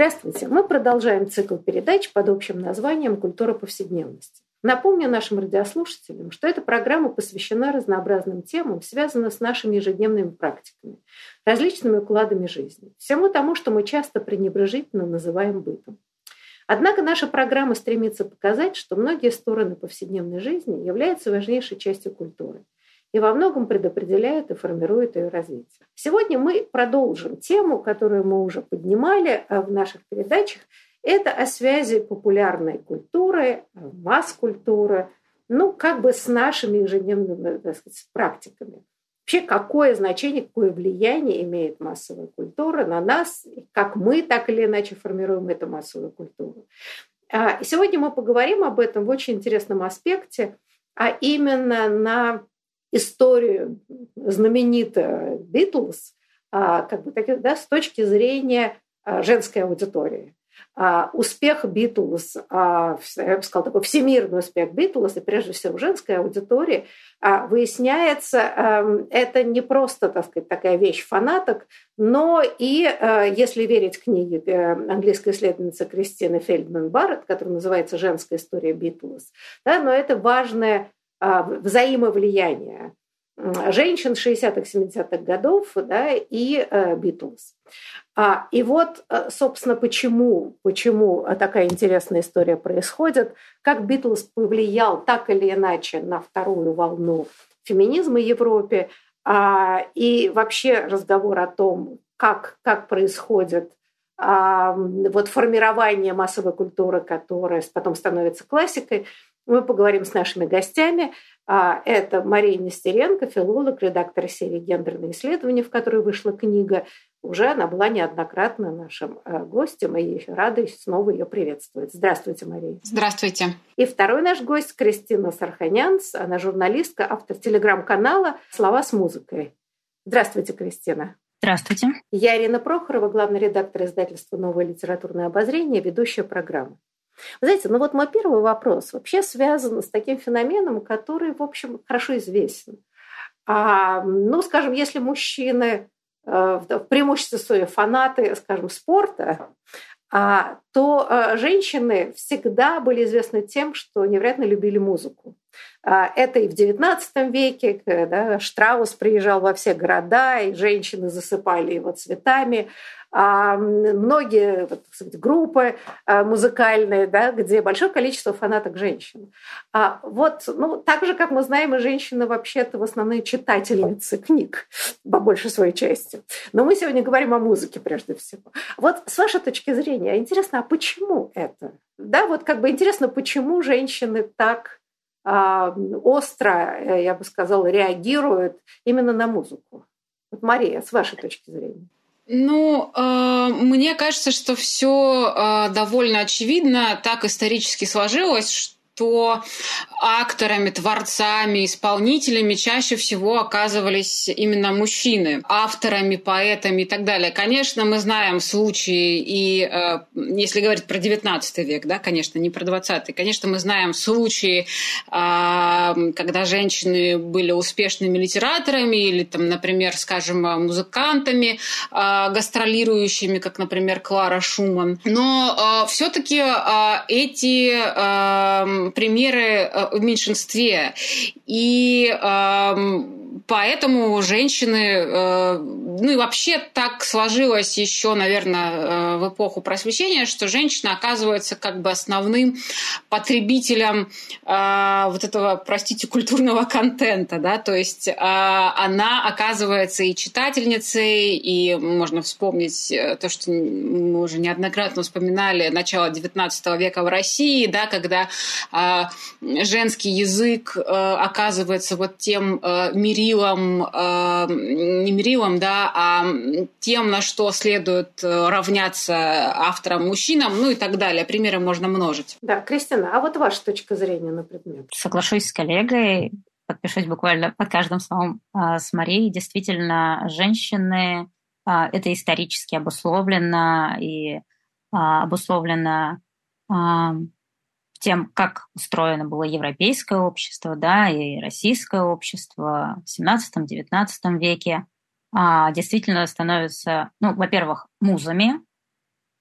Здравствуйте! Мы продолжаем цикл передач под общим названием «Культура повседневности». Напомню нашим радиослушателям, что эта программа посвящена разнообразным темам, связанным с нашими ежедневными практиками, различными укладами жизни, всему тому, что мы часто пренебрежительно называем бытом. Однако наша программа стремится показать, что многие стороны повседневной жизни являются важнейшей частью культуры и во многом предопределяют и формируют ее развитие. Сегодня мы продолжим тему, которую мы уже поднимали э, в наших передачах. Это о связи популярной культуры, масс-культуры, ну, как бы с нашими ежедневными так сказать, практиками. Вообще, какое значение, какое влияние имеет массовая культура на нас, как мы так или иначе формируем эту массовую культуру. А, сегодня мы поговорим об этом в очень интересном аспекте, а именно на историю знаменитых Битлз, а, как бы, да, с точки зрения а, женской аудитории. А, успех Битлз, я бы сказала, такой всемирный успех Битлз, и прежде всего женской аудитории, выясняется, эм, это не просто, так сказать, такая вещь фанаток, но и, если верить книге э, английской исследовательницы Кристины Фельдман Барретт, которая называется «Женская история Битлз», да, но это важное взаимовлияние женщин 60-х, 70-х годов да, и Битлз. А, и вот, э, собственно, почему, почему такая интересная история происходит, как Битлз повлиял так или иначе на вторую волну феминизма в Европе, а, и вообще разговор о том, как, как происходит а, вот формирование массовой культуры, которая потом становится классикой, мы поговорим с нашими гостями. А, это Мария Нестеренко, филолог, редактор серии «Гендерные исследования», в которой вышла книга. Уже она была неоднократно нашим э, гостем, и рада снова ее приветствовать. Здравствуйте, Мария. Здравствуйте. И второй наш гость Кристина Сарханянс. Она журналистка, автор телеграм-канала «Слова с музыкой». Здравствуйте, Кристина. Здравствуйте. Я Ирина Прохорова, главный редактор издательства «Новое литературное обозрение», ведущая программы. Знаете, ну вот мой первый вопрос вообще связан с таким феноменом, который, в общем, хорошо известен. А, ну, скажем, если мужчины э, в преимуществе фанаты, скажем, спорта, а, то э, женщины всегда были известны тем, что невероятно любили музыку. А, это и в XIX веке, когда Штраус приезжал во все города, и женщины засыпали его цветами. А, многие сказать, группы а, музыкальные, да, где большое количество фанаток женщин. Вот, ну, так же, как мы знаем, и женщины вообще-то в основном читательницы книг, по большей своей части. Но мы сегодня говорим о музыке прежде всего. Вот с вашей точки зрения, интересно, а почему это? Да, вот как бы интересно, почему женщины так а, остро, э, я бы сказала, реагируют именно на музыку. Вот, Мария, с вашей точки зрения. Ну, э, мне кажется, что все э, довольно очевидно. Так исторически сложилось, что акторами, творцами, исполнителями чаще всего оказывались именно мужчины, авторами, поэтами и так далее. Конечно, мы знаем случаи, и э, если говорить про 19 век, да, конечно, не про 20 конечно, мы знаем случаи, э, когда женщины были успешными литераторами или, там, например, скажем, музыкантами, э, гастролирующими, как, например, Клара Шуман. Но все-таки эти примеры э, в меньшинстве. И Поэтому женщины, э, ну и вообще так сложилось еще, наверное, э, в эпоху просвещения, что женщина оказывается как бы основным потребителем э, вот этого, простите, культурного контента, да, то есть она оказывается и читательницей, и можно вспомнить то, что мы уже неоднократно вспоминали, начало XIX века в России, да, когда женский язык оказывается вот тем мерилом, мерилом, э, не мерилом, да, а тем, на что следует э, равняться авторам мужчинам, ну и так далее. Примеры можно множить. Да, Кристина, а вот ваша точка зрения на предмет? Соглашусь с коллегой, подпишусь буквально под каждым словом э, с Марией. Действительно, женщины э, это исторически обусловлено и э, обусловлено тем, как устроено было европейское общество, да, и российское общество в 17-19 веке, а, действительно становятся, ну, во-первых, музами,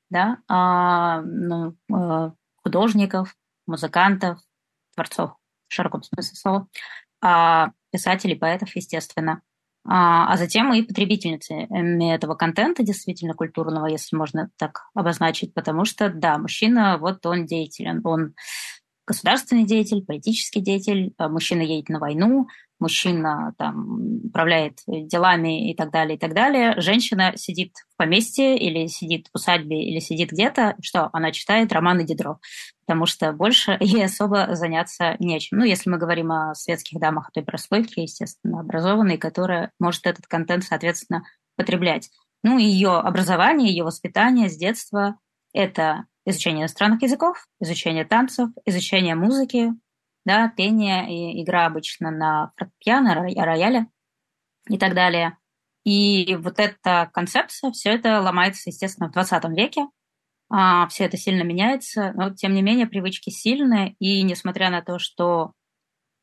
да, а, ну, э, художников, музыкантов, творцов в широком смысле слова, а, писателей, поэтов, естественно. А, а затем и потребительницами этого контента, действительно культурного, если можно так обозначить, потому что, да, мужчина, вот он деятелен, он государственный деятель, политический деятель, а мужчина едет на войну, мужчина там управляет делами и так далее, и так далее. Женщина сидит в поместье или сидит в усадьбе или сидит где-то, что она читает романы Дидро, потому что больше ей особо заняться нечем. Ну, если мы говорим о светских дамах той прослойки, естественно, образованной, которая может этот контент, соответственно, потреблять. Ну, ее образование, ее воспитание с детства – это изучение иностранных языков, изучение танцев, изучение музыки, да, пение и игра обычно на фортепиано, рояле и так далее. И вот эта концепция, все это ломается, естественно, в 20 веке. А, все это сильно меняется, но тем не менее привычки сильные, и несмотря на то, что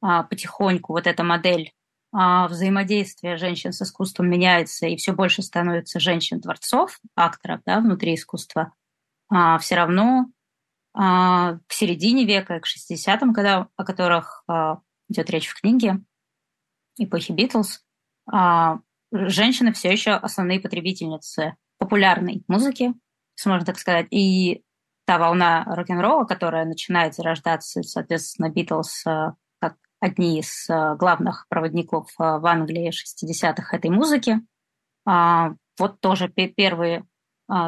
а, потихоньку вот эта модель а, взаимодействия женщин с искусством меняется, и все больше становится женщин-творцов, акторов да, внутри искусства, а, все равно а, к середине века, к 60-м, когда, о которых а, идет речь в книге, эпохи Битлз, а, женщины все еще основные потребительницы популярной музыки, если можно так сказать, и та волна рок-н-ролла, которая начинает зарождаться, соответственно, Битлз как одни из главных проводников в Англии 60-х этой музыки. Вот тоже первые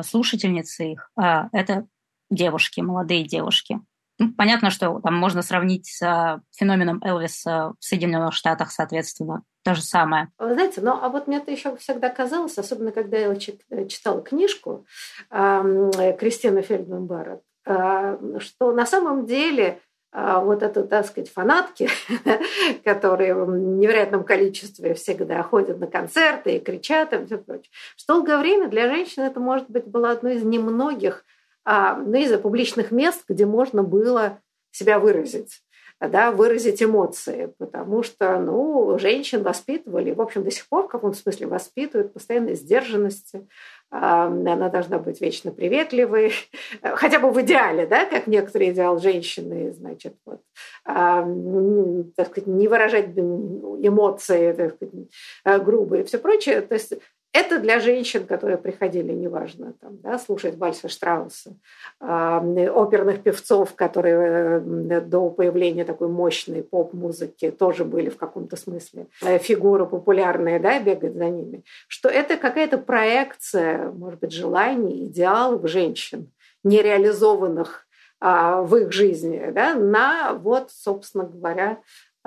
слушательницы их — это девушки, молодые девушки. Ну, понятно, что там можно сравнить с э, феноменом Элвиса в Соединенных Штатах, соответственно, то же самое. Вы знаете, ну а вот мне это еще всегда казалось, особенно когда я читала книжку э, Кристины Фельдман Барретт, э, что на самом деле э, вот это, так сказать, фанатки, которые в невероятном количестве всегда ходят на концерты и кричат и все прочее, что долгое время для женщин это, может быть, было одной из немногих а, ну, из-за публичных мест, где можно было себя выразить да, выразить эмоции, потому что ну, женщин воспитывали, в общем, до сих пор в каком-то смысле воспитывают постоянной сдержанности, она должна быть вечно приветливой, хотя бы в идеале, да, как некоторые идеал женщины, значит, вот, так сказать, не выражать эмоции так сказать, грубые и все прочее. То есть это для женщин, которые приходили, неважно, там, да, слушать вальса Штрауса, э, оперных певцов, которые э, до появления такой мощной поп-музыки тоже были в каком-то смысле э, фигуры популярные, да, бегать за ними, что это какая-то проекция, может быть, желаний, идеалов женщин, нереализованных а, в их жизни, да, на вот, собственно говоря,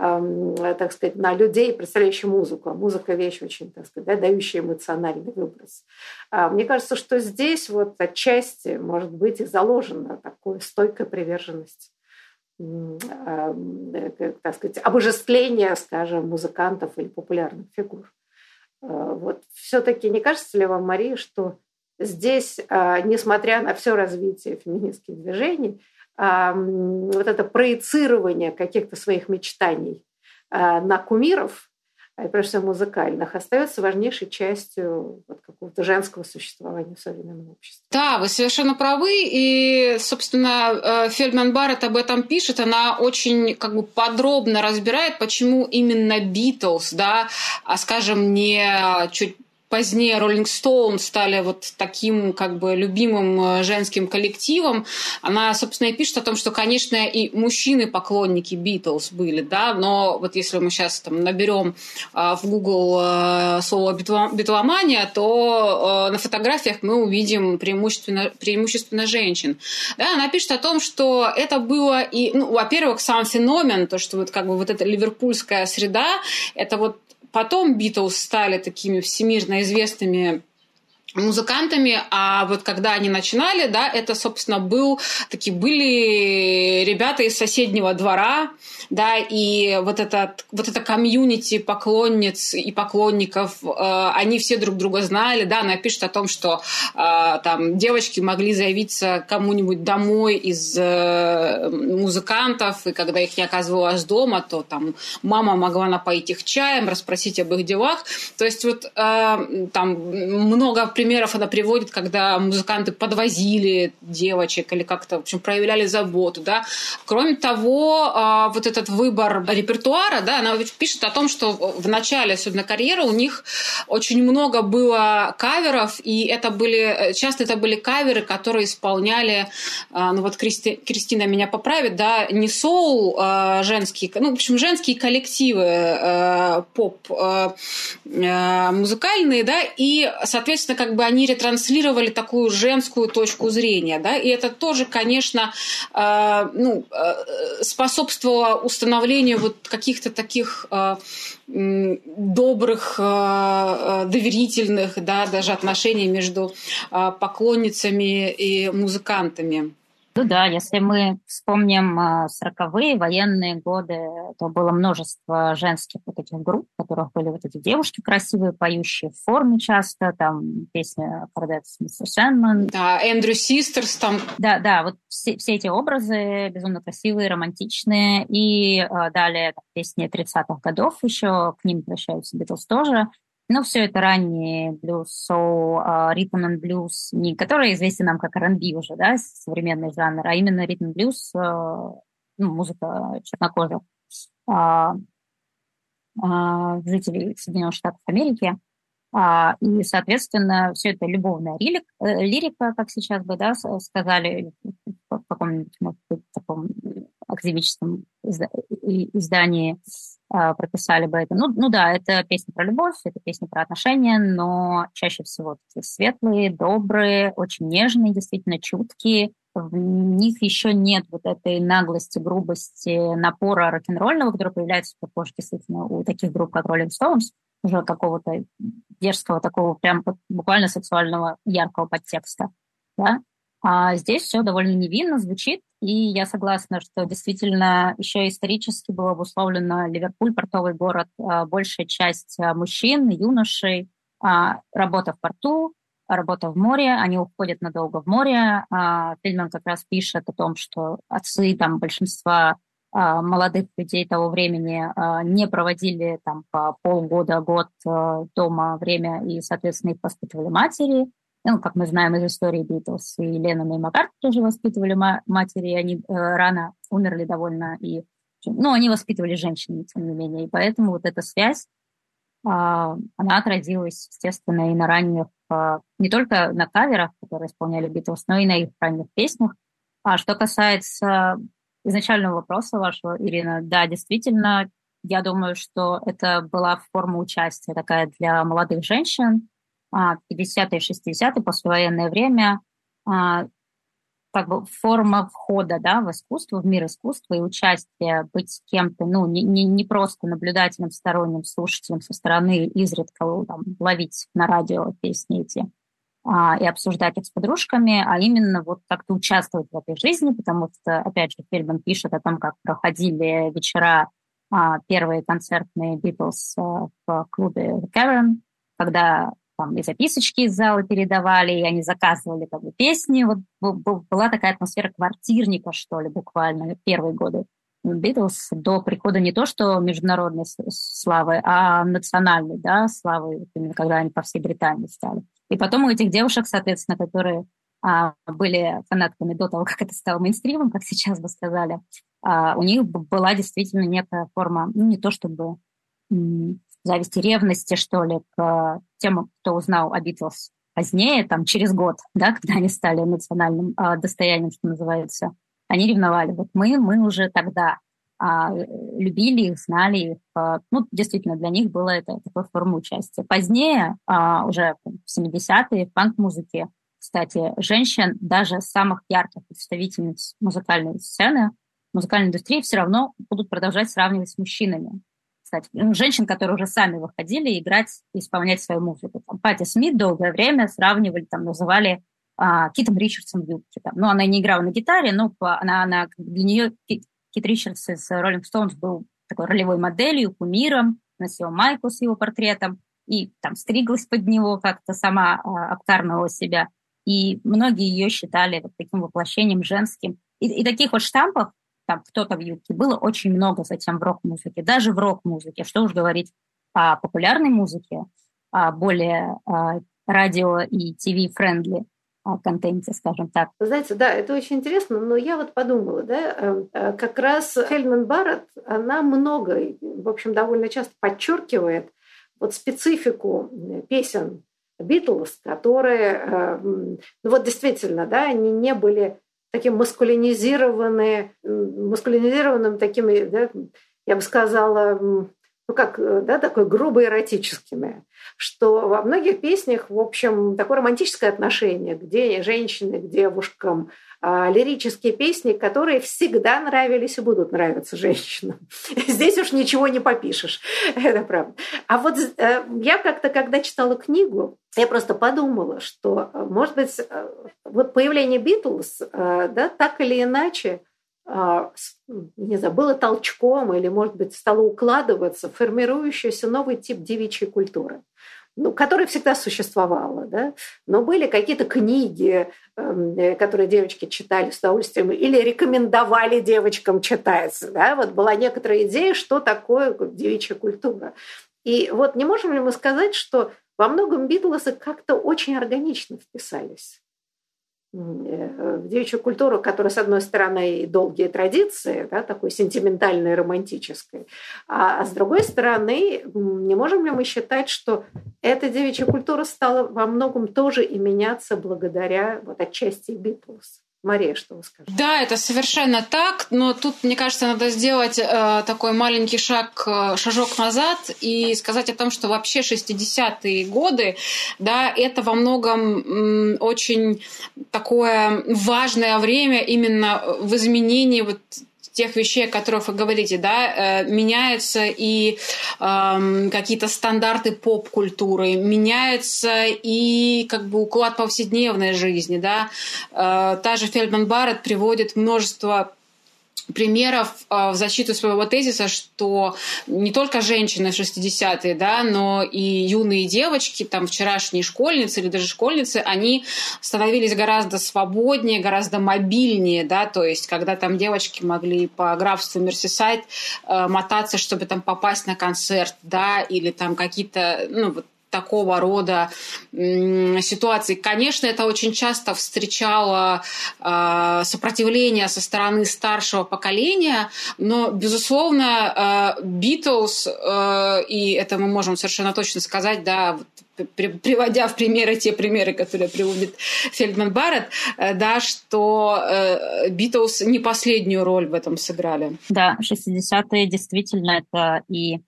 так сказать, на людей, представляющих музыку. А музыка – вещь очень, так сказать, да, дающая эмоциональный выброс. А мне кажется, что здесь вот отчасти, может быть, и заложена такая стойкая приверженность э, так сказать, обожествление, скажем, музыкантов или популярных фигур. А, вот все-таки не кажется ли вам, Мария, что здесь, несмотря на все развитие феминистских движений, вот это проецирование каких-то своих мечтаний а, на кумиров, а, прежде всего музыкальных, остается важнейшей частью вот какого-то женского существования в современном обществе. Да, вы совершенно правы. И, собственно, э, Фельдман Барретт об этом пишет. Она очень как бы подробно разбирает, почему именно Битлз, да, а, скажем, не чуть позднее Rolling Stone стали вот таким как бы любимым э, женским коллективом, она, собственно, и пишет о том, что, конечно, и мужчины поклонники Битлз были, да, но вот если мы сейчас там наберем э, в Google э, слово битломания, то на фотографиях мы увидим преимущественно, преимущественно женщин. Да, она пишет о том, что это было и, ну, во-первых, сам феномен, то, что вот как бы вот эта ливерпульская среда, это вот потом Битлз стали такими всемирно известными музыкантами, а вот когда они начинали, да, это, собственно, был, такие были ребята из соседнего двора, да, и вот это, вот это комьюнити поклонниц и поклонников, э, они все друг друга знали, да, она пишет о том, что э, там девочки могли заявиться кому-нибудь домой из э, музыкантов, и когда их не оказывалось дома, то там мама могла напоить их чаем, расспросить об их делах, то есть вот э, там много примеров она приводит, когда музыканты подвозили девочек или как-то, в общем, проявляли заботу, да. Кроме того, а, вот этот выбор репертуара, да, она пишет о том, что в начале, особенно карьеры, у них очень много было каверов, и это были, часто это были каверы, которые исполняли, а, ну вот Кристи, Кристина меня поправит, да, не соул а, женские, ну, в общем, женские коллективы поп музыкальные, да, и, соответственно, как как бы они ретранслировали такую женскую точку зрения, да, и это тоже, конечно, э, ну, э, способствовало установлению вот каких-то таких э, добрых, э, доверительных, да, даже отношений между э, поклонницами и музыкантами. Ну да, если мы вспомним а, сороковые военные годы, то было множество женских вот этих групп, в которых были вот эти девушки красивые, поющие в форме часто, там песня Кардетс Мистер Сэндман. Да, Эндрю Систерс там. Да, да, вот все, все эти образы безумно красивые, романтичные. И э, далее там, песни 30-х годов еще, к ним прощаются Битлз тоже. Ну, все это ранний блюз, соул, ритм и блюз, не который известен нам как R&B уже, да, современный жанр, а именно ритм блюз, а, ну, музыка чернокожих а, а, жителей Соединенных Штатов Америки. А, и, соответственно, все это любовная лирика, э, лирика, как сейчас бы да, сказали в каком-нибудь, может быть, таком академическом издании а, прописали бы это. Ну, ну да, это песня про любовь, это песня про отношения, но чаще всего такие светлые, добрые, очень нежные, действительно чуткие. В них еще нет вот этой наглости, грубости, напора рок-н-ролльного, который появляется позже действительно у таких групп, как Rolling Stones, уже какого-то дерзкого, такого прям буквально сексуального, яркого подтекста. Да? А здесь все довольно невинно звучит, и я согласна, что действительно еще исторически было обусловлено Ливерпуль, портовый город, а, большая часть а, мужчин, юношей, а, работа в порту, работа в море, они уходят надолго в море. Фильман как раз пишет о том, что отцы там большинства молодых людей того времени не проводили там по полгода, год дома время, и, соответственно, их воспитывали матери ну, как мы знаем из истории Битлз, и Леннона и Маккарт тоже воспитывали матери, и они э, рано умерли довольно, и, ну, они воспитывали женщин, тем не менее, и поэтому вот эта связь, э, она отразилась, естественно, и на ранних, э, не только на каверах, которые исполняли Битлз, но и на их ранних песнях. А что касается изначального вопроса вашего, Ирина, да, действительно, я думаю, что это была форма участия такая для молодых женщин, 50-е, 60-е, послевоенное время, а, как бы форма входа да, в искусство, в мир искусства и участие, быть кем-то, ну, не, не, не просто наблюдателем, сторонним слушателем со стороны, изредка там, ловить на радио песни эти а, и обсуждать их с подружками, а именно вот как-то участвовать в этой жизни, потому что, опять же, Фельдман пишет о том, как проходили вечера а, первые концертные Битлз а, в клубе Кэрон, когда там и записочки из зала передавали, и они заказывали как бы песни. Вот была такая атмосфера квартирника, что ли, буквально первые годы Битлз до прихода не то что международной славы, а национальной да, славы, именно когда они по всей Британии стали. И потом у этих девушек, соответственно, которые а, были фанатками до того, как это стало мейнстримом, как сейчас бы сказали, а, у них была действительно некая форма, ну, не то чтобы зависти, ревности, что ли, к тем, кто узнал о Битлз позднее, там, через год, да, когда они стали национальным э, достоянием, что называется, они ревновали. Вот мы, мы уже тогда э, любили их, знали их. Э, ну, действительно, для них было это такой форма участия. Позднее, э, уже в 70-е, в панк-музыке, кстати, женщин, даже самых ярких представительниц музыкальной сцены, музыкальной индустрии, все равно будут продолжать сравнивать с мужчинами кстати, ну, женщин, которые уже сами выходили играть и исполнять свою музыку. Там, Пати Смит долгое время сравнивали, там, называли а, Китом Ричардсом юбки. Там. Ну, она не играла на гитаре, но она, она для нее Кит, Кит Ричардс из Rolling Stones был такой ролевой моделью, кумиром, носила майку с его портретом и там стриглась под него, как-то сама а, обкармливала себя. И многие ее считали вот таким воплощением женским. И, и таких вот штампов, там кто-то в юбке, было очень много затем в рок-музыке, даже в рок-музыке. Что уж говорить о популярной музыке, о более а, радио и ТВ-friendly контенте, скажем так. Знаете, да, это очень интересно, но я вот подумала, да, э, э, как раз Хельман Барретт, она много, в общем, довольно часто подчеркивает вот специфику песен Битлз, которые, э, ну вот действительно, да, они не были таким маскулинизированные, маскулинизированным такими, да, я бы сказала, ну как, да, такой грубо эротическими, что во многих песнях, в общем, такое романтическое отношение к женщины, к девушкам, лирические песни, которые всегда нравились и будут нравиться женщинам. Здесь уж ничего не попишешь, это правда. А вот э, я как-то, когда читала книгу, я просто подумала, что, э, может быть, э, вот появление Битлз, да, так или иначе, не знаю, было толчком или, может быть, стало укладываться формирующийся новый тип девичьей культуры ну, которая всегда существовала, да? но были какие-то книги, эм, э, которые девочки читали с удовольствием или рекомендовали девочкам читать. Да? Вот была некоторая идея, что такое девичья культура. И вот не можем ли мы сказать, что во многом Битлсы как-то очень органично вписались в девичью культуру, которая, с одной стороны, долгие традиции, да, такой сентиментальной, романтической, а, а с другой стороны, не можем ли мы считать, что эта девичья культура стала во многом тоже и меняться благодаря вот отчасти Битлз? Мария, что вы скажете? Да, это совершенно так, но тут, мне кажется, надо сделать э, такой маленький шаг, э, шажок назад и сказать о том, что вообще 60-е годы, да, это во многом очень такое важное время именно в изменении вот тех вещей, о которых вы говорите, да, э, меняются и э, какие-то стандарты поп-культуры, меняется и как бы уклад повседневной жизни, да. Э, та же Фельдман Барретт приводит множество примеров а, в защиту своего тезиса, что не только женщины в 60-е, да, но и юные девочки, там вчерашние школьницы или даже школьницы, они становились гораздо свободнее, гораздо мобильнее, да, то есть когда там девочки могли по графству Мерсисайд э, мотаться, чтобы там попасть на концерт, да, или там какие-то, ну, вот такого рода ситуаций. Конечно, это очень часто встречало а, сопротивление со стороны старшего поколения, но, безусловно, Битлз, а, и это мы можем совершенно точно сказать, да, приводя в примеры те примеры, которые приводит Фельдман Барретт, э, да, что Битлз не последнюю роль в этом сыграли. Да, 60-е действительно это и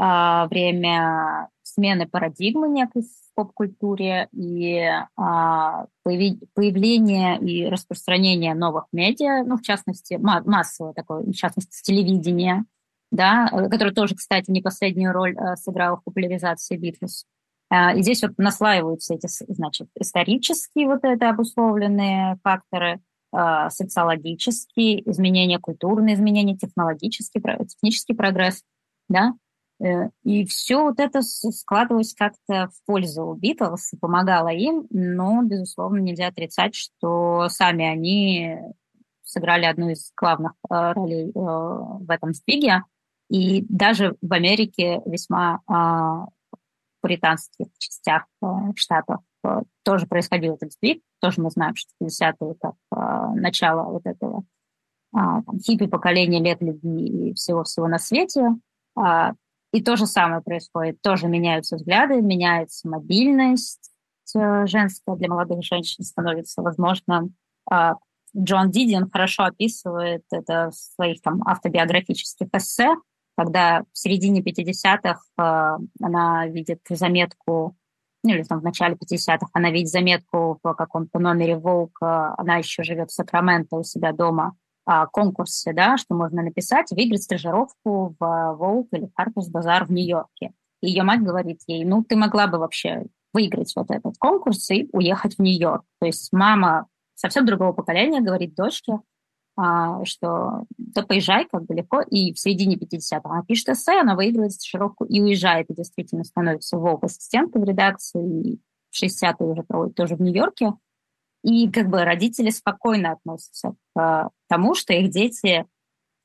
а, время смены парадигмы некой в поп-культуре и а, появление и распространение новых медиа, ну, в частности, массовое такое, в частности, телевидение, да, э, которое тоже, кстати, не последнюю роль а, сыграло в популяризации Битлз. А, и здесь вот наслаиваются эти, значит, исторические вот это обусловленные факторы, социологические изменения, культурные изменения, технологический, технический прогресс, да, Э, и все вот это складывалось как-то в пользу Битлз, помогало им, но, безусловно, нельзя отрицать, что сами они сыграли одну из главных э, ролей э, в этом сдвиге. И даже в Америке весьма британских частях штатов тоже происходил этот сдвиг. Тоже мы знаем, что 60-е как начало вот этого там, хиппи-поколения лет любви и всего-всего на свете. И то же самое происходит. Тоже меняются взгляды, меняется мобильность э, женская для молодых женщин становится возможно. А, Джон Дидин хорошо описывает это в своих там автобиографических эссе, когда в середине 50-х э, она видит заметку, ну или там в начале 50-х она видит заметку в каком-то номере Волк, она еще живет в Сакраменто у себя дома, а, конкурсе, да, что можно написать, выиграть стажировку в Vogue или Harper's Bazaar в Нью-Йорке. И ее мать говорит ей, ну, ты могла бы вообще выиграть вот этот конкурс и уехать в Нью-Йорк. То есть мама совсем другого поколения говорит дочке, а, что да поезжай как бы легко, и в середине 50-х она пишет эссе, она выигрывает стажировку и уезжает, и действительно становится Vogue ассистенткой в редакции, и в 60-е уже тоже в Нью-Йорке. И как бы родители спокойно относятся к тому, что их дети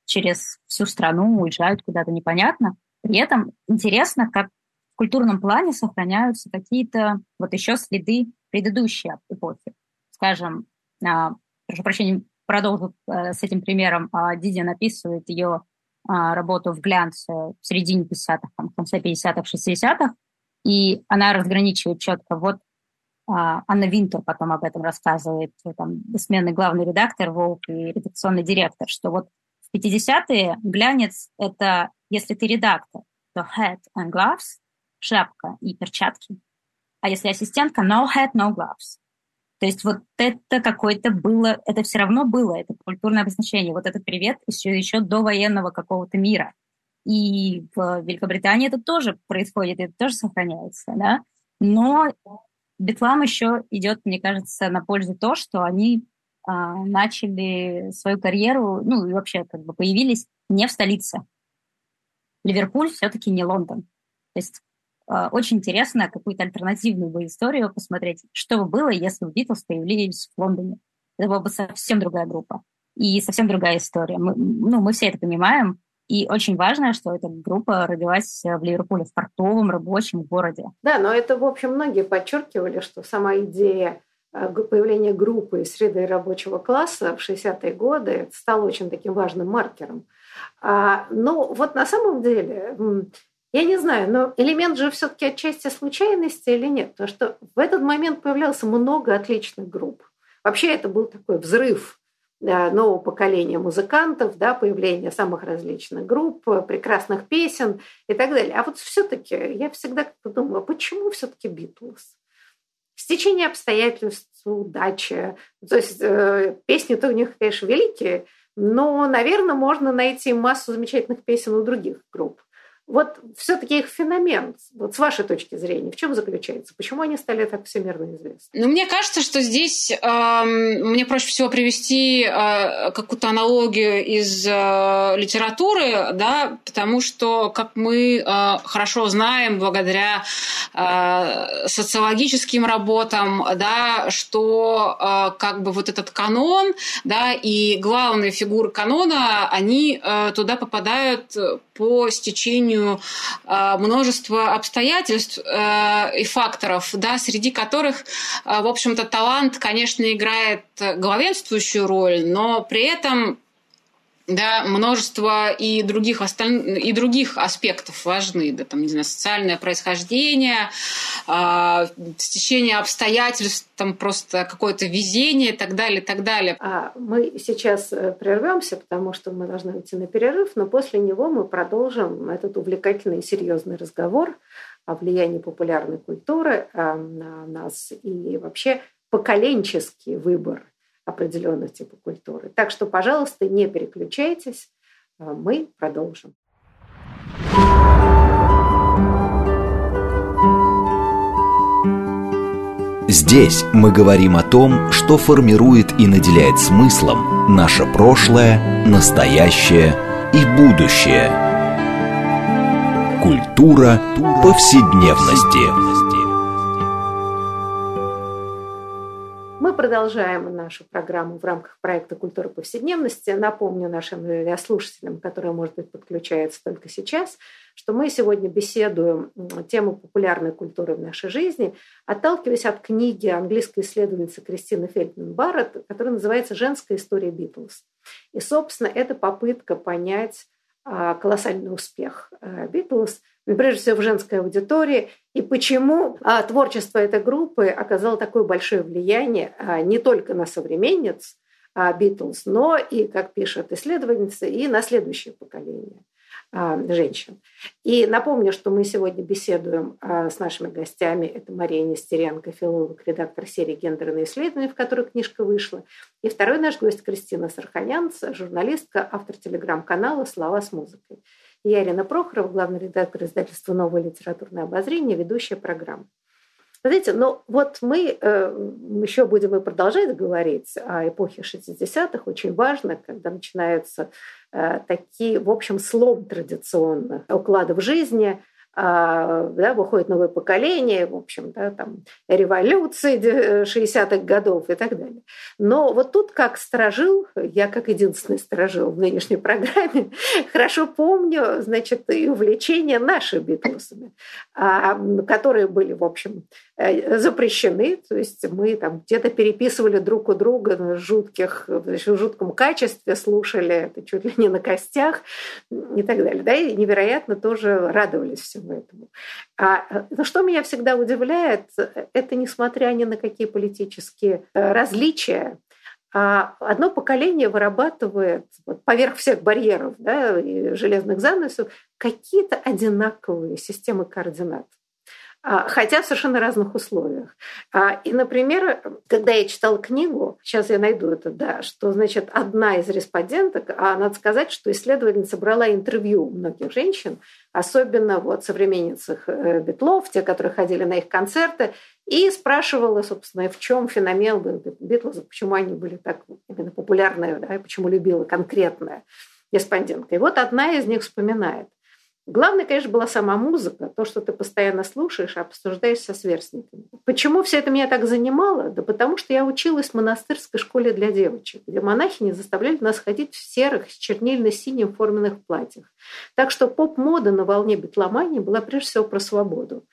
через всю страну уезжают куда-то непонятно. При этом интересно, как в культурном плане сохраняются какие-то вот еще следы предыдущей эпохи. Скажем, а, прошу прощения, продолжу э, с этим примером. А, Дидия написывает ее а, работу в глянце в середине 50-х, в конце 50-х, 60-х, и она разграничивает четко. Вот Анна Винтер потом об этом рассказывает, там, бессменный главный редактор Волк и редакционный директор, что вот в 50-е глянец — это, если ты редактор, то hat and gloves, шапка и перчатки. А если ассистентка, no hat, no gloves. То есть вот это какое-то было, это все равно было, это культурное обозначение. Вот этот привет еще, еще до военного какого-то мира. И в Великобритании это тоже происходит, это тоже сохраняется, да. Но Бетлам еще идет, мне кажется, на пользу то, что они а, начали свою карьеру, ну и вообще как бы появились не в столице. Ливерпуль все-таки не Лондон. То есть а, очень интересно какую-то альтернативную бы историю посмотреть, что бы было, если бы Битлз появились в Лондоне. Это была бы совсем другая группа и совсем другая история. Мы, ну, мы все это понимаем, и очень важно, что эта группа родилась в Ливерпуле, в портовом рабочем городе. Да, но это, в общем, многие подчеркивали, что сама идея э, появления группы из среды рабочего класса в 60-е годы стала очень таким важным маркером. А, ну, вот на самом деле я не знаю, но элемент же все-таки отчасти случайности или нет? Потому что в этот момент появлялось много отличных групп. Вообще это был такой взрыв э, нового поколения музыкантов, да, появление самых различных групп, прекрасных песен и так далее. А вот все-таки я всегда думала, почему все-таки Битлз? Стечение обстоятельств, удача. То есть э, песни-то у них, конечно, великие, но, наверное, можно найти массу замечательных песен у других групп. Вот все-таки их феномен, вот с вашей точки зрения, в чем заключается? Почему они стали так всемирно известны? Ну, мне кажется, что здесь э, мне проще всего привести э, какую-то аналогию из э, литературы, да, потому что, как мы э, хорошо знаем, благодаря э, социологическим работам, да, что э, как бы вот этот канон, да, и главные фигуры канона, они э, туда попадают по стечению а, множества обстоятельств э, и факторов, да, среди которых, а, в общем-то, талант, конечно, играет главенствующую роль, но при этом да, множество и других, осталь... и других аспектов важны, да, там, не знаю, социальное происхождение, э, стечение обстоятельств, там просто какое-то везение и так далее, и так далее. А мы сейчас э, прервемся, потому что мы должны идти на перерыв, но после него мы продолжим этот увлекательный и серьезный разговор о влиянии популярной культуры э, на нас и вообще поколенческий выбор определенных типов культуры. Так что, пожалуйста, не переключайтесь, а мы продолжим. Здесь мы говорим о том, что формирует и наделяет смыслом наше прошлое, настоящее и будущее. Культура повседневности. Продолжаем нашу программу в рамках проекта «Культура повседневности». Напомню нашим слушателям, которые, может быть, подключаются только сейчас, что мы сегодня беседуем тему популярной культуры в нашей жизни, отталкиваясь от книги английской исследовательницы Кристины Фельдман Барретт, которая называется «Женская история Битлз». И, собственно, это попытка понять а, колоссальный успех а, Битлз – прежде всего в женской аудитории, и почему а, творчество этой группы оказало такое большое влияние а, не только на современниц Битлз, но и, как пишет исследовательница, и на следующее поколение. а, женщин. И напомню, что мы сегодня беседуем а, с нашими гостями. Это Мария Нестеренко, филолог, редактор серии «Гендерные исследования», в которой книжка вышла. И второй наш гость Кристина Сарханян, журналистка, автор телеграм-канала «Слова с музыкой». Я Ирина Прохорова, главный редактор издательства «Новое литературное обозрение», ведущая программы. Знаете, ну вот мы э, еще будем и продолжать говорить о эпохе 60-х. Очень важно, когда начинаются э, такие, в общем, слом традиционных укладов жизни – да, выходит новое поколение, в общем, да, там, революции 60-х годов и так далее. Но вот тут как сторожил, я как единственный сторожил в нынешней программе, хорошо помню, значит, и увлечения нашими Битлзами, а, которые были, в общем, Э, запрещены, то есть мы там где-то переписывали друг у друга в жутких, в жутком качестве, слушали это чуть ли не на костях и так далее. Да, и невероятно тоже радовались всему этому. А э, но что меня всегда удивляет, это несмотря ни на какие политические э, различия, а одно поколение вырабатывает вот, поверх всех барьеров да, и железных занавесов какие-то одинаковые системы координат. А, хотя в совершенно разных условиях. А, и, например, когда я читала книгу, сейчас я найду это, да, что, значит, одна из респонденток, а надо сказать, что исследовательница брала интервью у многих женщин, особенно вот современницах э, Битлов, те, которые ходили на их концерты, и спрашивала, собственно, в чем феномен Битлов, почему они были так именно популярны, да, и почему любила конкретная респондентка. И вот одна из них вспоминает – Главное, конечно, была сама музыка, то, что ты постоянно слушаешь, обсуждаешь со сверстниками. Почему все это меня так занимало? Да потому что я училась в монастырской школе для девочек, где монахини заставляли нас ходить в серых чернильно-синим форменных платьях. Так что поп-мода на волне битломании была прежде всего про свободу.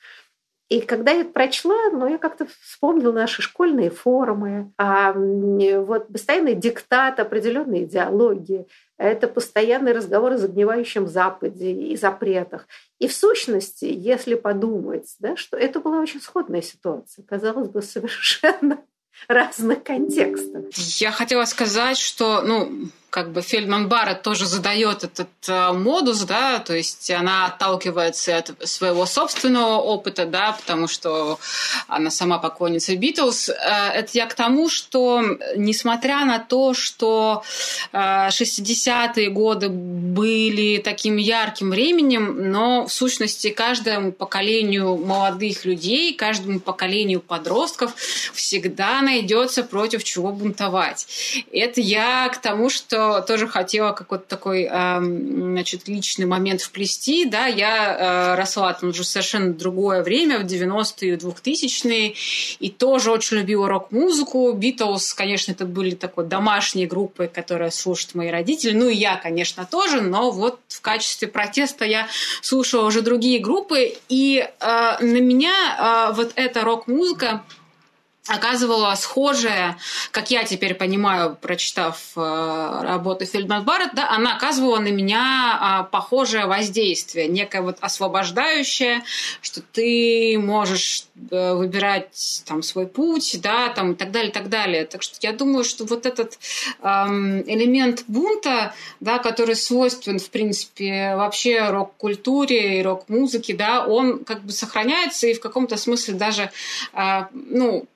И когда я это прочла, ну, я как-то вспомнила наши школьные форумы, а вот постоянный диктат определенной идеологии, это постоянный разговор о загнивающем Западе и запретах. И в сущности, если подумать, да, что это была очень сходная ситуация, казалось бы, совершенно разных контекстах. Я хотела сказать, что, ну, как бы Фельдман Барретт тоже задает этот э, модус, да, то есть она отталкивается от своего собственного опыта, да, потому что она сама поклонница Битлз. Э, это я к тому, что несмотря на то, что э, 60-е годы были таким ярким временем, но в сущности каждому поколению молодых людей, каждому поколению подростков всегда найдется против чего бунтовать. Это я к тому, что тоже хотела какой-то такой, значит, личный момент вплести, да, я э, росла там уже совершенно другое время, в 90-е, 2000-е, и тоже очень любила рок-музыку. Битлз, конечно, это были такой домашние группы, которые слушают мои родители, ну и я, конечно, тоже, но вот в качестве протеста я слушала уже другие группы, и э, на меня э, вот эта рок-музыка оказывала схожее, как я теперь понимаю, прочитав э, работу Фельдман Барретт, да, она оказывала на меня э, похожее воздействие, некое вот освобождающее, что ты можешь э, выбирать там свой путь, да, там и так далее, и так далее. Так что я думаю, что вот этот э, элемент бунта, да, который свойствен, в принципе, вообще рок-культуре и рок-музыке, да, он как бы сохраняется и в каком-то смысле даже, э, ну,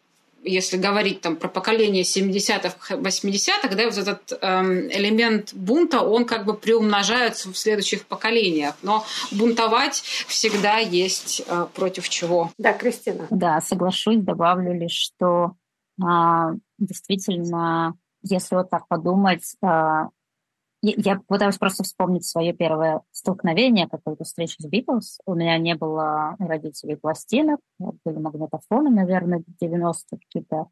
если говорить там про поколение 70-х, 80-х, да, вот этот эм, элемент бунта, он как бы приумножается в следующих поколениях. Но бунтовать всегда есть э, против чего. Да, Кристина. Да, соглашусь, добавлю лишь, что э, действительно, если вот так подумать, э, я пытаюсь просто вспомнить свое первое столкновение, какую-то встречу с Битлз. У меня не было родителей пластинок, были магнитофоны, наверное, 90-е какие-то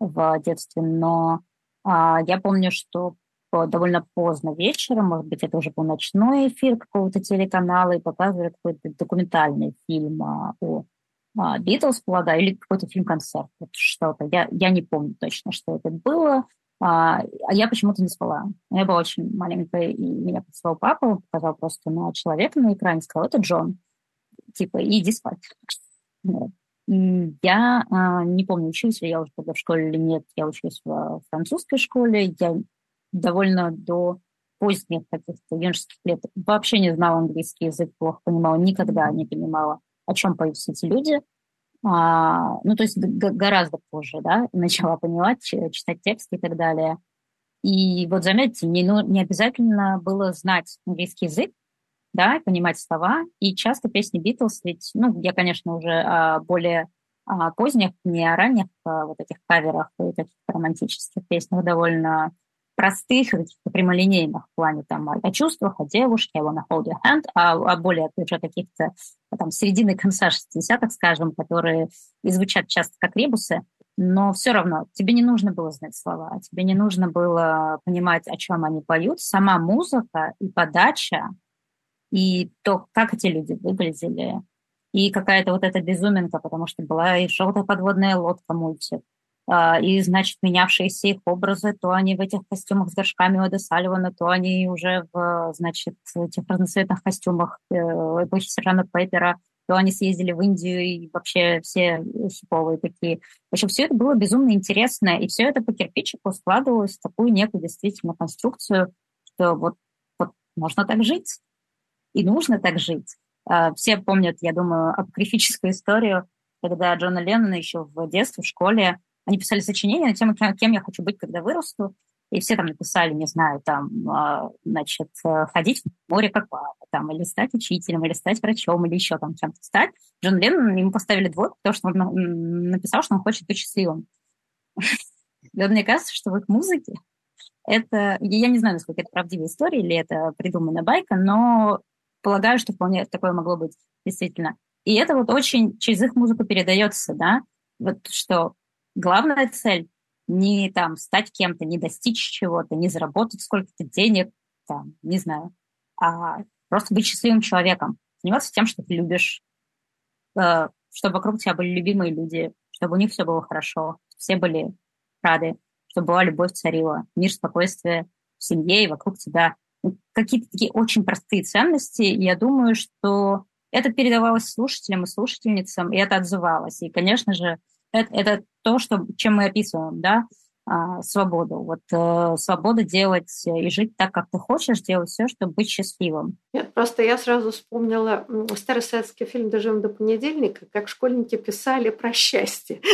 в детстве, но а, я помню, что довольно поздно вечером, может быть, это уже был ночной эфир какого-то телеканала, и показывали какой-то документальный фильм а, о Битлз, полагаю, или какой-то фильм-концерт, вот что-то. Я, я не помню точно, что это было. А, а я почему-то не спала. Я была очень маленькая, и меня послал папа, показал просто на человека на экране, сказал, это Джон. Типа, иди спать. Я а, не помню, училась ли я уже тогда в школе или нет. Я училась в французской школе. Я довольно до поздних каких-то юношеских лет вообще не знала английский язык, плохо понимала, никогда не понимала, о чем поют все эти люди. А, ну, то есть гораздо позже, да, начала понимать, читать тексты и так далее. И вот заметьте, не, ну, не обязательно было знать английский язык, да, понимать слова. И часто песни Битлз, ведь, ну, я, конечно, уже а, более а, поздних, не о ранних а, вот этих каверах и каких-то романтических песнях довольно простых, каких-то прямолинейных в плане там о, чувствах, о девушке, I wanna hold your hand, а, а более уже каких-то там середины конца 60-х, скажем, которые и звучат часто как ребусы, но все равно тебе не нужно было знать слова, тебе не нужно было понимать, о чем они поют. Сама музыка и подача, и то, как эти люди выглядели, и какая-то вот эта безуминка, потому что была и желтая подводная лодка мультик, а, и, значит, менявшиеся их образы, то они в этих костюмах с горшками Ода Салливана, то они уже в, значит, этих разноцветных костюмах э, эпохи Сержана Пейпера, то они съездили в Индию и вообще все хиповые такие. В общем, все это было безумно интересно, и все это по кирпичику складывалось в такую некую действительно конструкцию, что вот, вот можно так жить, и нужно так жить. А, все помнят, я думаю, апокрифическую историю, когда Джона Леннона еще в детстве, в школе, они писали сочинения на тему, кем я хочу быть, когда вырасту. И все там написали, не знаю, там, а, значит, ходить в море как папа, там, или стать учителем, или стать врачом, или еще там кем-то стать. Джон Леннон, ему поставили двойку, потому что он написал, что он хочет быть счастливым. И вот мне кажется, что в их музыке это, я не знаю, насколько это правдивая история или это придуманная байка, но полагаю, что вполне такое могло быть действительно. И это вот очень через их музыку передается, да, вот что главная цель не там стать кем-то, не достичь чего-то, не заработать сколько-то денег, там, не знаю, а просто быть счастливым человеком, заниматься тем, что ты любишь, э, чтобы вокруг тебя были любимые люди, чтобы у них все было хорошо, все были рады, чтобы была любовь царила, мир, спокойствие в семье и вокруг тебя. Какие-то такие очень простые ценности. Я думаю, что это передавалось слушателям и слушательницам, и это отзывалось. И, конечно же, это, это то, что, чем мы описываем, да, а, свободу. Вот э, свобода делать и жить так, как ты хочешь, делать все, чтобы быть счастливым. Нет, просто я сразу вспомнила старый советский фильм «Доживем до понедельника», как школьники писали про счастье.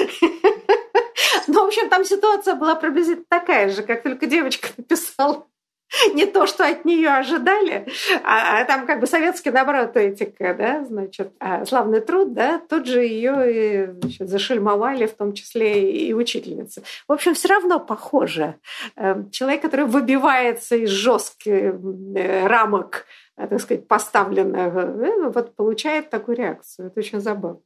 Ну, в общем, там ситуация была приблизительно такая же, как только девочка написала не то, что от нее ожидали, а, а там как бы советский, наоборот, этика, да, значит, а славный труд, да, тут же ее и, значит, зашельмовали, в том числе и учительницы. В общем, все равно похоже. Эм, человек, который выбивается из жестких э, рамок так сказать, поставленная, э, вот получает такую реакцию. Это очень забавно.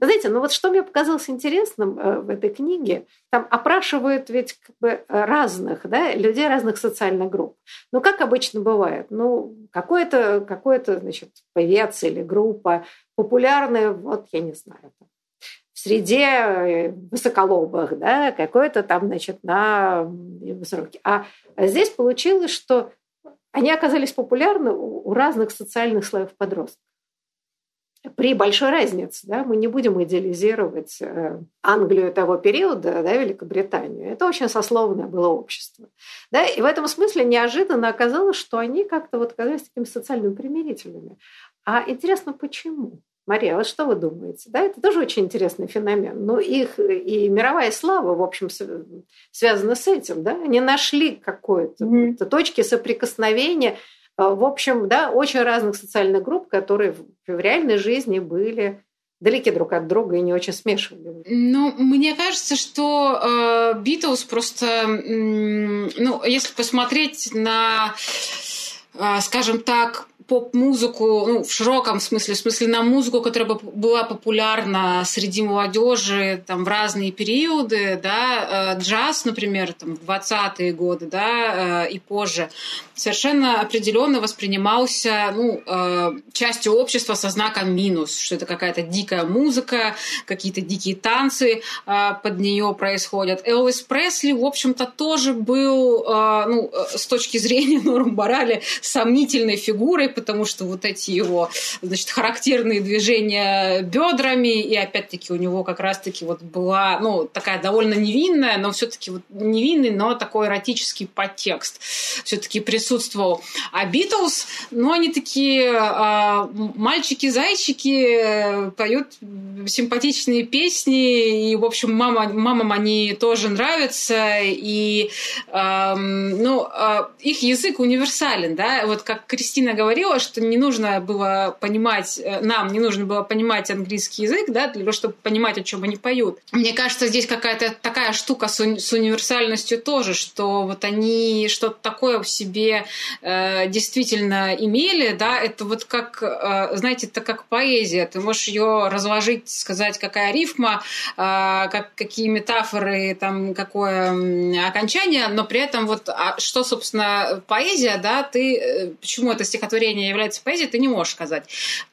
Знаете, ну вот что мне показалось интересным э, в этой книге, там опрашивают ведь как бы разных, да, людей разных социальных групп. Ну, как обычно бывает, ну, какой-то, какой-то, значит, певец или группа популярная, вот, я не знаю, в среде высоколобых, да, какой-то там, значит, на высокий. А здесь получилось, что они оказались популярны у разных социальных слоев подростков. При большой разнице, да, мы не будем идеализировать э, Англию того периода, да, Великобританию. Это очень сословное было общество. Да, и в этом смысле неожиданно оказалось, что они как-то вот оказались такими социальными примирительными. А интересно, почему? Мария, а вот что вы думаете? Да, это тоже очень интересный феномен. Но их и мировая слава, в общем, связана с этим. Да? Они нашли какое-то mm-hmm. точки соприкосновения, э, в общем, да, очень разных социальных групп, которые в реальной жизни были далеки друг от друга и не очень смешивали. Ну, мне кажется, что Битлз э, просто, э, ну, если посмотреть на, э, скажем так, поп-музыку, ну, в широком смысле, в смысле на музыку, которая была популярна среди молодежи там, в разные периоды, да, э, джаз, например, там, в 20-е годы, да, э, и позже, совершенно определенно воспринимался, ну, э, частью общества со знаком минус, что это какая-то дикая музыка, какие-то дикие танцы под нее происходят. Элвис Пресли, в общем-то, тоже был, ну, с точки зрения норм морали, сомнительной фигурой, потому что вот эти его, значит, характерные движения бедрами, и опять-таки у него как раз-таки вот была, ну, такая довольно невинная, но все-таки вот невинный, но такой эротический подтекст все-таки присутствовал. А Битлз, ну, они такие э, мальчики-зайчики, поют симпатичные песни, и, в общем, мама, мамам они тоже нравятся, и, э, ну, э, их язык универсален, да, вот как Кристина говорила, что не нужно было понимать, э, нам не нужно было понимать английский язык, да, для того, чтобы понимать, о чем они поют. Мне кажется, здесь какая-то такая штука с, уни- с универсальностью тоже, что вот они что-то такое в себе э, действительно имели, да, это вот как, э, знаете, это как поэзия, ты можешь ее разложить, сказать, какая рифма, э, как, какие метафоры, там, какое окончание, но при этом вот, а что, собственно, поэзия, да, ты, э, почему это стихотворение является поэзией, ты не можешь сказать.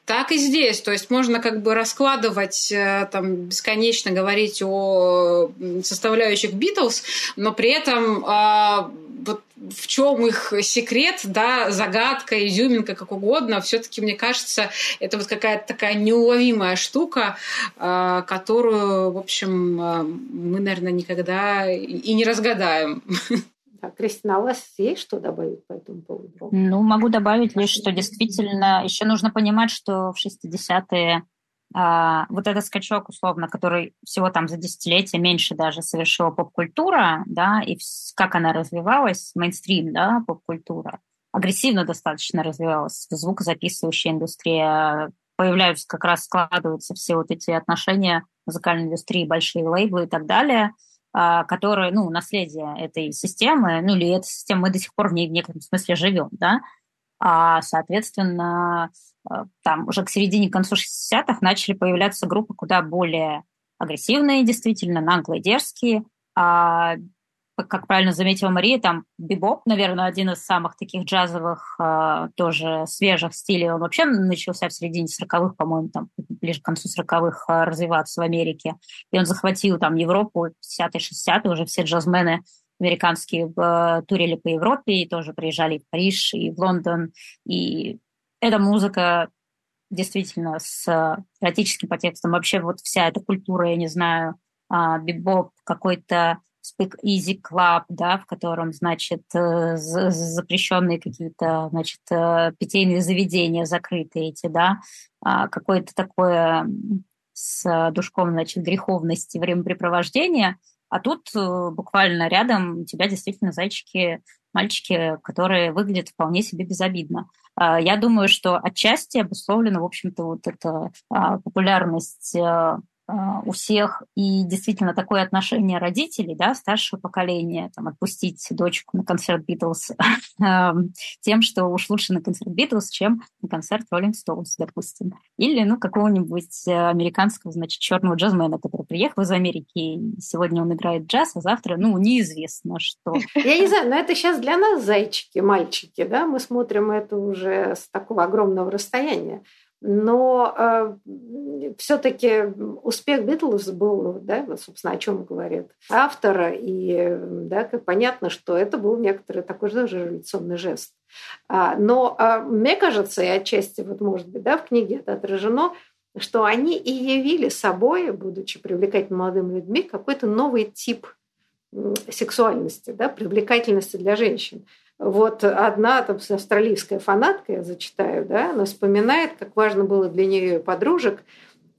Так и здесь, то есть можно как бы раскладывать, э, там, бесконечно говорить о составляющих Битлз, но при этом а, вот в чем их секрет, да, загадка, изюминка, как угодно, все-таки, мне кажется, это вот какая-то такая неуловимая штука, а, которую, в общем, а, мы, наверное, никогда и не разгадаем. А, Кристина, а у вас есть что добавить по этому поводу? Ну, могу добавить лишь, что действительно еще нужно понимать, что в 60-е а, вот этот скачок, условно, который всего там за десятилетия меньше даже совершила поп-культура, да, и как она развивалась, мейнстрим, да, поп-культура, агрессивно достаточно развивалась, звукозаписывающая индустрия, появляются как раз, складываются все вот эти отношения музыкальной индустрии, большие лейблы и так далее, которые, ну, наследие этой системы, ну, или эта система, мы до сих пор в ней в некотором смысле живем, да, а, соответственно, Э, там уже к середине, к концу 60-х начали появляться группы куда более агрессивные, действительно, наглые, дерзкие. А, как правильно заметила Мария, там бибоп, наверное, один из самых таких джазовых, а, тоже свежих стилей. Он вообще начался в середине 40-х, по-моему, там ближе к концу 40-х а, развиваться в Америке. И он захватил там Европу 50-е, 60-е, уже все джазмены американские в, турили по Европе и тоже приезжали в Париж и в Лондон. И эта музыка действительно с эротическим подтекстом. Вообще вот вся эта культура, я не знаю, а, бибоп, какой-то Speak Easy Club, да, в котором, значит, э, запрещенные какие-то, значит, э, питейные заведения закрытые эти, да, а, какое-то такое с душком, значит, греховности времяпрепровождения, а тут э, буквально рядом у тебя действительно зайчики мальчики, которые выглядят вполне себе безобидно. А, я думаю, что отчасти обусловлена, в общем-то, вот эта а, популярность у всех и действительно такое отношение родителей, да, старшего поколения, там, отпустить дочку на концерт Битлз тем, что уж лучше на концерт Битлз, чем на концерт Роллинг Стоунс, допустим. Или, ну, какого-нибудь э, американского, значит, черного джазмена, который приехал из Америки, сегодня он играет джаз, а завтра, ну, неизвестно что. Я не знаю, но это сейчас для нас зайчики, мальчики, да, мы смотрим это уже с такого огромного расстояния. Но э, все-таки успех Битлз был, да, собственно, о чем говорит автор, и да, как понятно, что это был некоторый такой же революционный жест. А, но а, мне кажется, и отчасти, вот, может быть, да, в книге это отражено, что они и явили собой, будучи привлекательными молодыми людьми, какой-то новый тип сексуальности, да, привлекательности для женщин. Вот одна там, австралийская фанатка, я зачитаю, да, она вспоминает, как важно было для нее и подружек,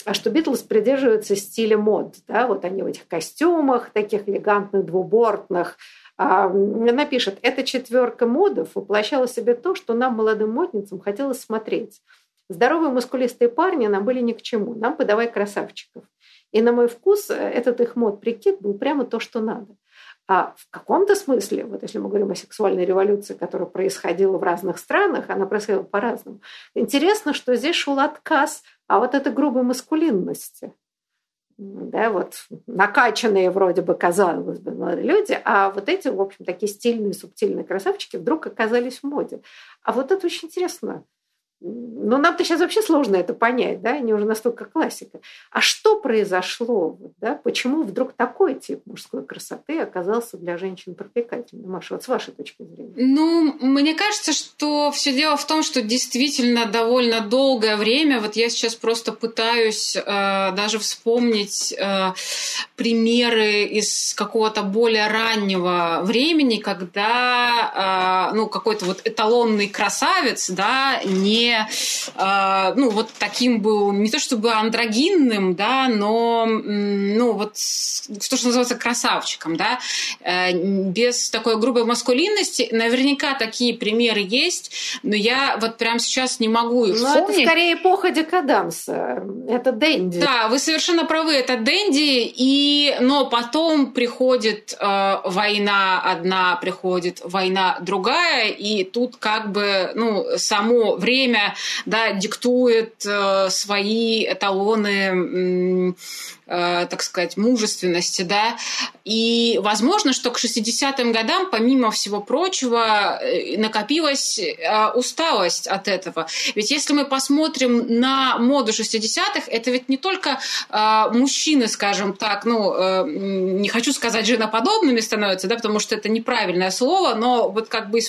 а что Битлз придерживаются стиля мод. Да? Вот они в этих костюмах, таких элегантных, двубортных. А, она пишет, эта четверка модов воплощала в себе то, что нам, молодым модницам, хотелось смотреть. Здоровые мускулистые парни нам были ни к чему, нам подавай красавчиков. И на мой вкус этот их мод-прикид был прямо то, что надо. А в каком-то смысле, вот если мы говорим о сексуальной революции, которая происходила в разных странах, она происходила по-разному. Интересно, что здесь шел отказ а вот этой грубой маскулинности. Да, вот накачанные вроде бы, казалось бы, молодые люди, а вот эти, в общем, такие стильные, субтильные красавчики вдруг оказались в моде. А вот это очень интересно. Ну, нам-то сейчас вообще сложно это понять, да, они уже настолько классика. А что произошло, да, почему вдруг такой тип мужской красоты оказался для женщин привлекательным? Маша, вот с вашей точки зрения. Ну, мне кажется, что все дело в том, что действительно довольно долгое время, вот я сейчас просто пытаюсь э, даже вспомнить э, примеры из какого-то более раннего времени, когда, э, ну, какой-то вот эталонный красавец, да, не э, ну, вот таким был, не то чтобы андрогинным, да, но, ну, вот, что, что называется, красавчиком, да, э, без такой грубой маскулинности. Наверняка такие примеры есть, но я вот прямо сейчас не могу их но ну, вспомнить. это скорее эпоха декаданса. Это Дэнди. Да, вы совершенно правы, это Дэнди, и, но потом приходит э, война одна, приходит война другая, и тут как бы, ну, само время да, диктует э, свои эталоны Э, так сказать, мужественности, да, и возможно, что к 60-м годам, помимо всего прочего, э, накопилась э, усталость от этого. Ведь если мы посмотрим на моду 60-х, это ведь не только мужчины, скажем так, ну, не хочу сказать женоподобными становятся, да, потому что это неправильное слово, но вот как бы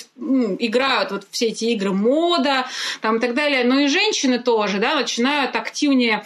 играют вот все эти игры мода там и так далее, но и женщины тоже, да, начинают активнее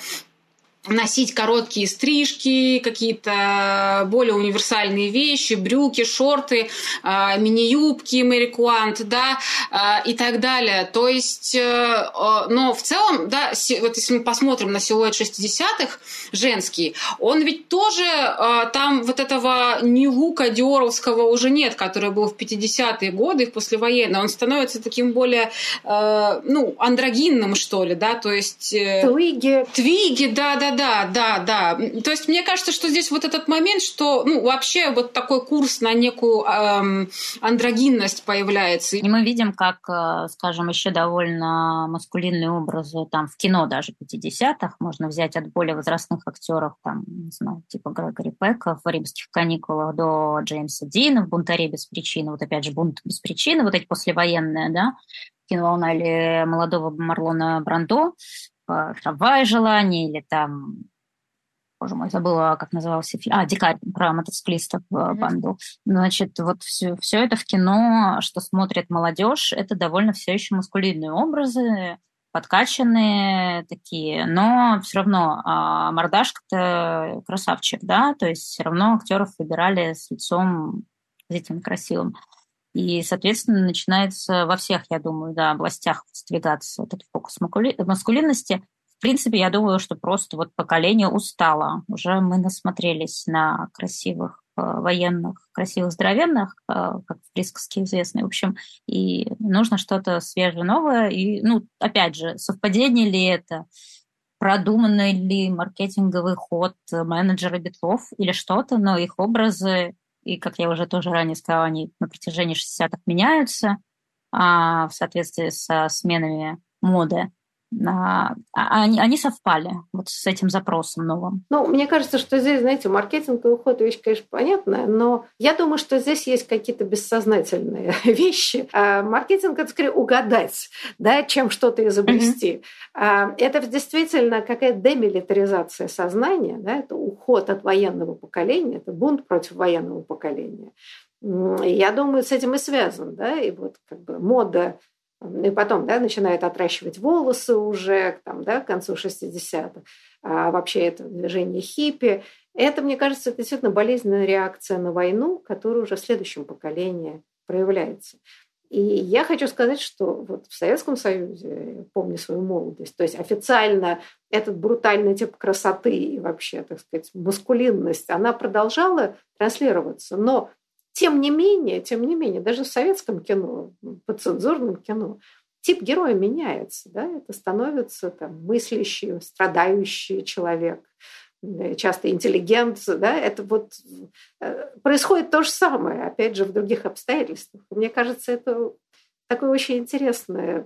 носить короткие стрижки, какие-то более универсальные вещи, брюки, шорты, а, мини-юбки Мэри Куант, да, а, и так далее. То есть, э, но в целом, да, вот если мы посмотрим на силуэт 60-х женский, он ведь тоже а, там вот этого не лука диоровского уже нет, который был в 50-е годы, в послевоенные. Он становится таким более, э, ну, андрогинным, что ли, да, то есть... Э, твиги. Твиги, да, да, да, да, да. То есть мне кажется, что здесь вот этот момент, что ну, вообще вот такой курс на некую эм, андрогинность появляется. И мы видим, как, э, скажем, еще довольно маскулинные образы там в кино даже 50-х можно взять от более возрастных актеров, там, не знаю, типа Грегори Пека в «Римских каникулах» до Джеймса Дина в «Бунтаре без причины». Вот опять же, «Бунт без причины», вот эти послевоенные, да, киноволна или молодого Марлона Брандо, «Трамвай желаний» или там боже мой, забыла, как назывался фильм. А, «Дикарь» про мотоциклистов mm-hmm. банду. Значит, вот все, все это в кино, что смотрит молодежь, это довольно все еще маскулинные образы, подкачанные такие, но все равно а мордашка-то красавчик, да, то есть все равно актеров выбирали с лицом этим красивым. И, соответственно, начинается во всех, я думаю, да, областях сдвигаться этот фокус маскулинности. В принципе, я думаю, что просто вот поколение устало. Уже мы насмотрелись на красивых э, военных, красивых здоровенных, э, как в присказке известно. В общем, и нужно что-то свежее, новое. И, ну, опять же, совпадение ли это? продуманный ли маркетинговый ход менеджера битлов или что-то, но их образы и, как я уже тоже ранее сказала, они на протяжении 60-х меняются а, в соответствии со сменами моды. А, а, они, они совпали вот с этим запросом новым. Ну, мне кажется, что здесь, знаете, маркетинговый уход вещь, конечно, понятная, но я думаю, что здесь есть какие-то бессознательные вещи. А маркетинг – это скорее угадать, да, чем что-то изобрести. Mm-hmm. Это действительно какая-то демилитаризация сознания, да, это уход от военного поколения, это бунт против военного поколения. Я думаю, с этим и связан, да, и вот как бы мода и потом да, начинает отращивать волосы уже там, да, к концу 60-х. А вообще это движение хиппи. Это, мне кажется, это действительно болезненная реакция на войну, которая уже в следующем поколении проявляется. И я хочу сказать, что вот в Советском Союзе, помню свою молодость, то есть официально этот брутальный тип красоты и вообще, так сказать, маскулинность, она продолжала транслироваться, но тем не менее, тем не менее, даже в советском кино, по цензурным кино, тип героя меняется. Да? Это становится там, мыслящий, страдающий человек, часто интеллигент. Да? Это вот э, происходит то же самое, опять же, в других обстоятельствах. Мне кажется, это такое очень интересное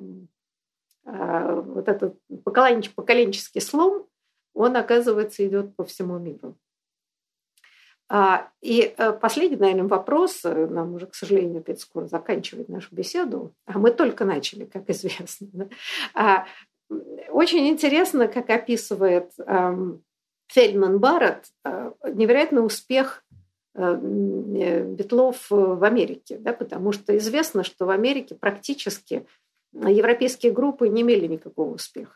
а, вот этот поколенческий слом, он, оказывается, идет по всему миру. А, и э, последний, наверное, вопрос, э, нам уже, к сожалению, опять скоро заканчивать нашу беседу, а мы только начали, как известно. Да? А, очень интересно, как описывает эм, Фельдман Барретт э, невероятный успех Битлов в Америке, да, потому что известно, что в Америке практически европейские группы не имели никакого успеха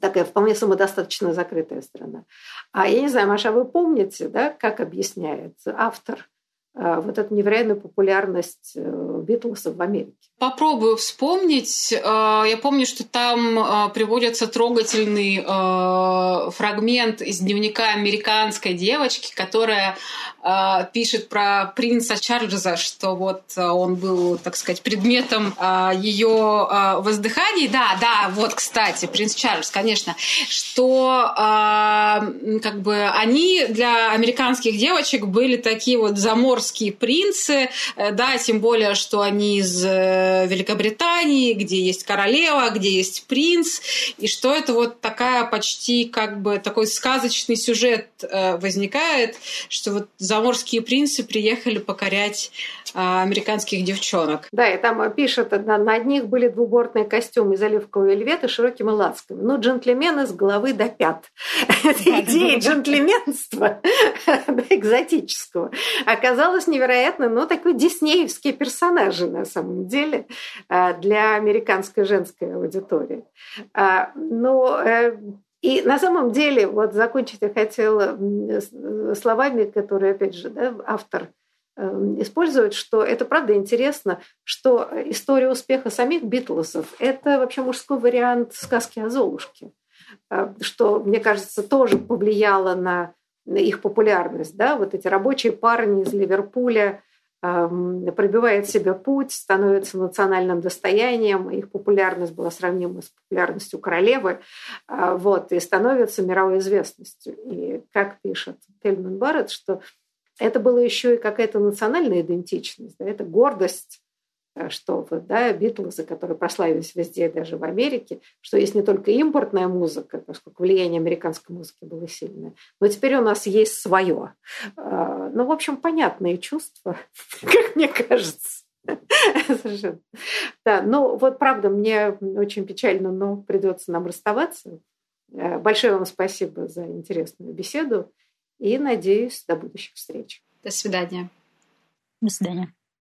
такая вполне самодостаточно закрытая страна. А я не знаю, Маша, вы помните, да, как объясняет автор а, вот эту невероятную популярность э, Битлсов в Америке. Попробую вспомнить. Э, я помню, что там э, приводится трогательный фрагмент из дневника американской девочки, которая пишет про принца Чарльза, что вот он был, так сказать, предметом ее воздыханий. Да, да, вот, кстати, принц Чарльз, конечно, что как бы они для американских девочек были такие вот замор заморские принцы, э, да, тем более, что они из э, Великобритании, где есть королева, где есть принц, и что это вот такая почти как бы такой сказочный сюжет э, возникает, что вот заморские принцы приехали покорять американских девчонок. Да, и там пишет, на, на одних были двубортные костюмы из оливкового вельвета с широкими лацками. Ну, джентльмены с головы до пят. Это идея джентльменства экзотического оказалась невероятно, но такой диснеевские персонажи на самом деле а, для американской женской аудитории. А, но э, и на самом деле, вот закончить я хотела словами, которые, опять же, да, автор используют, что это правда интересно, что история успеха самих Битлзов – это вообще мужской вариант сказки о Золушке, э, что, мне кажется, тоже повлияло на, на их популярность. Да? Вот эти рабочие парни из Ливерпуля эм, пробивают себе путь, становятся национальным достоянием, их популярность была сравнима с популярностью королевы, э, вот, и становятся мировой известностью. И как пишет Тельман Барретт, что это была еще и какая-то национальная идентичность, да, это гордость, э, что вот, да, Битлзы, которые прославились везде, даже в Америке, что есть не только импортная музыка, поскольку влияние американской музыки было сильное, но теперь у нас есть свое. А, ну, в общем, понятные чувства, как мне кажется. Совершенно. Да, ну вот правда, мне очень печально, но придется нам расставаться. Э, большое вам спасибо за интересную беседу. И надеюсь, до будущих встреч. До свидания. До свидания.